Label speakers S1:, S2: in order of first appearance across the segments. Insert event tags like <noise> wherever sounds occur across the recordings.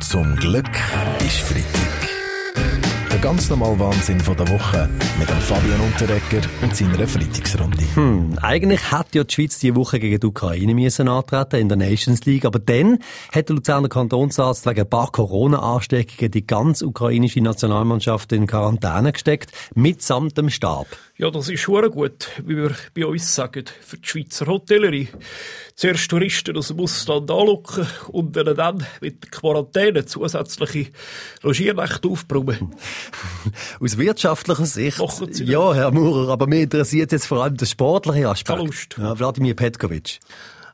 S1: Zum Glück ist Freitag. Der ganz normale Wahnsinn von der Woche mit dem Fabian Unterrecker und seiner Freitagsrunde.
S2: Hm, eigentlich hätte ja die Schweiz diese Woche gegen die Ukraine müssen antreten in der Nations League, aber dann hat der Luzerner Kantonsarzt wegen ein paar Corona-Ansteckungen die ganze ukrainische Nationalmannschaft in Quarantäne gesteckt, mitsamt dem Stab.
S3: Ja, das ist schon gut, wie wir bei uns sagen, für die Schweizer Hotellerie. Zuerst Touristen aus dem Ausland anlocken und dann mit der Quarantäne zusätzliche Logierrechte aufbrummen. <laughs>
S2: Aus wirtschaftlicher Sicht, ja, Herr Maurer, aber mir interessiert jetzt vor allem der sportliche Aspekt.
S3: Keine Lust.
S2: Ja, Wladimir Petkovic.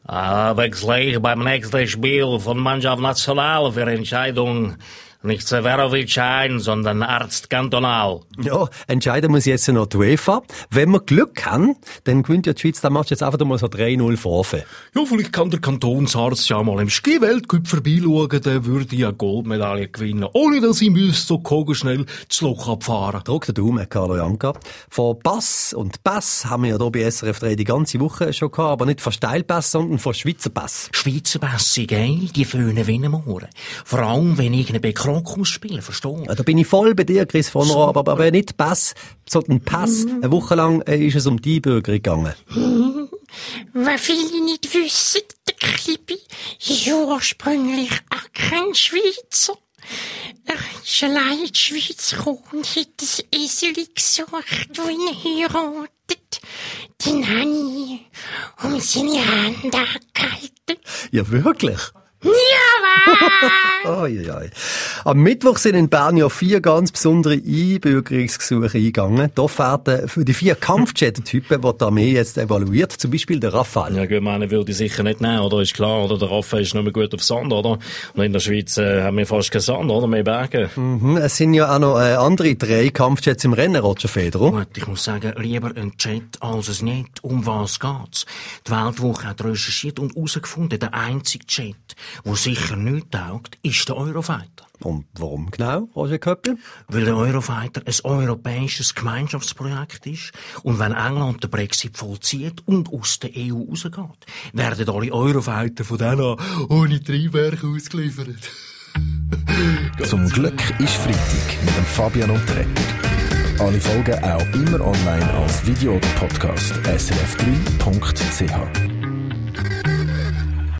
S4: Ah, wechsle ich beim nächsten Spiel von Mannschaft National für Entscheidung nicht Severovic ein, sondern Arzt kantonal.
S2: Ja, entscheiden muss jetzt noch die UEFA. Wenn wir Glück haben, dann gewinnt ja die Schweiz den Match jetzt einfach mal so 3-0 vorfe.
S3: Ja, vielleicht kann der Kantonsarzt ja mal im Ski-Weltcup vorbeischauen, der würde ja Goldmedaille gewinnen, ohne dass ich müsste so kogelschnell das Loch abfahren.
S2: Druck den Daumen, Carlo Janka. Von Pass und Pass haben wir ja hier bei SRF 3 die ganze Woche schon gehabt, aber nicht von Steilpass, sondern von Schweizer Pass.
S4: Schweizer Pässe, geil, die föhnen wie Ohren. Vor allem, wenn ich einen Krokus spielen, verstehst
S2: Ja, da bin ich voll bei dir, Chris von Rohr, aber, aber nicht Pass, sondern Pass. Eine Woche lang äh, ist es um die Einbürgerung gegangen. <laughs>
S5: Was viele nicht wissen, der Klibi ist ursprünglich auch kein Schweizer. Er ist allein in die Schweiz gekommen und hat ein Eseli gesucht, das ihn heiratet. Den habe ich um seine Hand angehalten.
S2: Ja, wirklich? <laughs> Oi, oi. Am Mittwoch sind in Bern ja vier ganz besondere Einbürgerungsgesuche eingegangen. Da werden für die vier Kampfjet-Typen, die die Armee jetzt evaluiert, zum Beispiel der Rafale.
S4: Ja, gut, meine würde ich sicher nicht nehmen, oder? Ist klar, oder? Der Rafale ist nicht mehr gut auf Sand, oder? Und in der Schweiz äh, haben wir fast keinen Sand, oder? Mehr Berge.
S2: Mhm, es sind ja auch noch äh, andere drei Kampfjets im Rennen, Roger Federer.
S4: Gut, ich muss sagen, lieber ein Jet als es nicht. Um was geht's? Die Weltwoche hat recherchiert und herausgefunden, der einzige Jet, der sicher nicht taugt, ist der Eurofighter.
S2: Und warum genau, Roger Köppel?
S4: Weil der Eurofighter ein europäisches Gemeinschaftsprojekt ist und wenn England den Brexit vollzieht und aus der EU rausgeht, werden alle Eurofighter von denen an ohne Triebwerke ausgeliefert. <laughs>
S1: Zum Glück ist Freitag mit dem Fabian Unterrecker. Alle Folgen auch immer online als Video oder Podcast srf3.ch.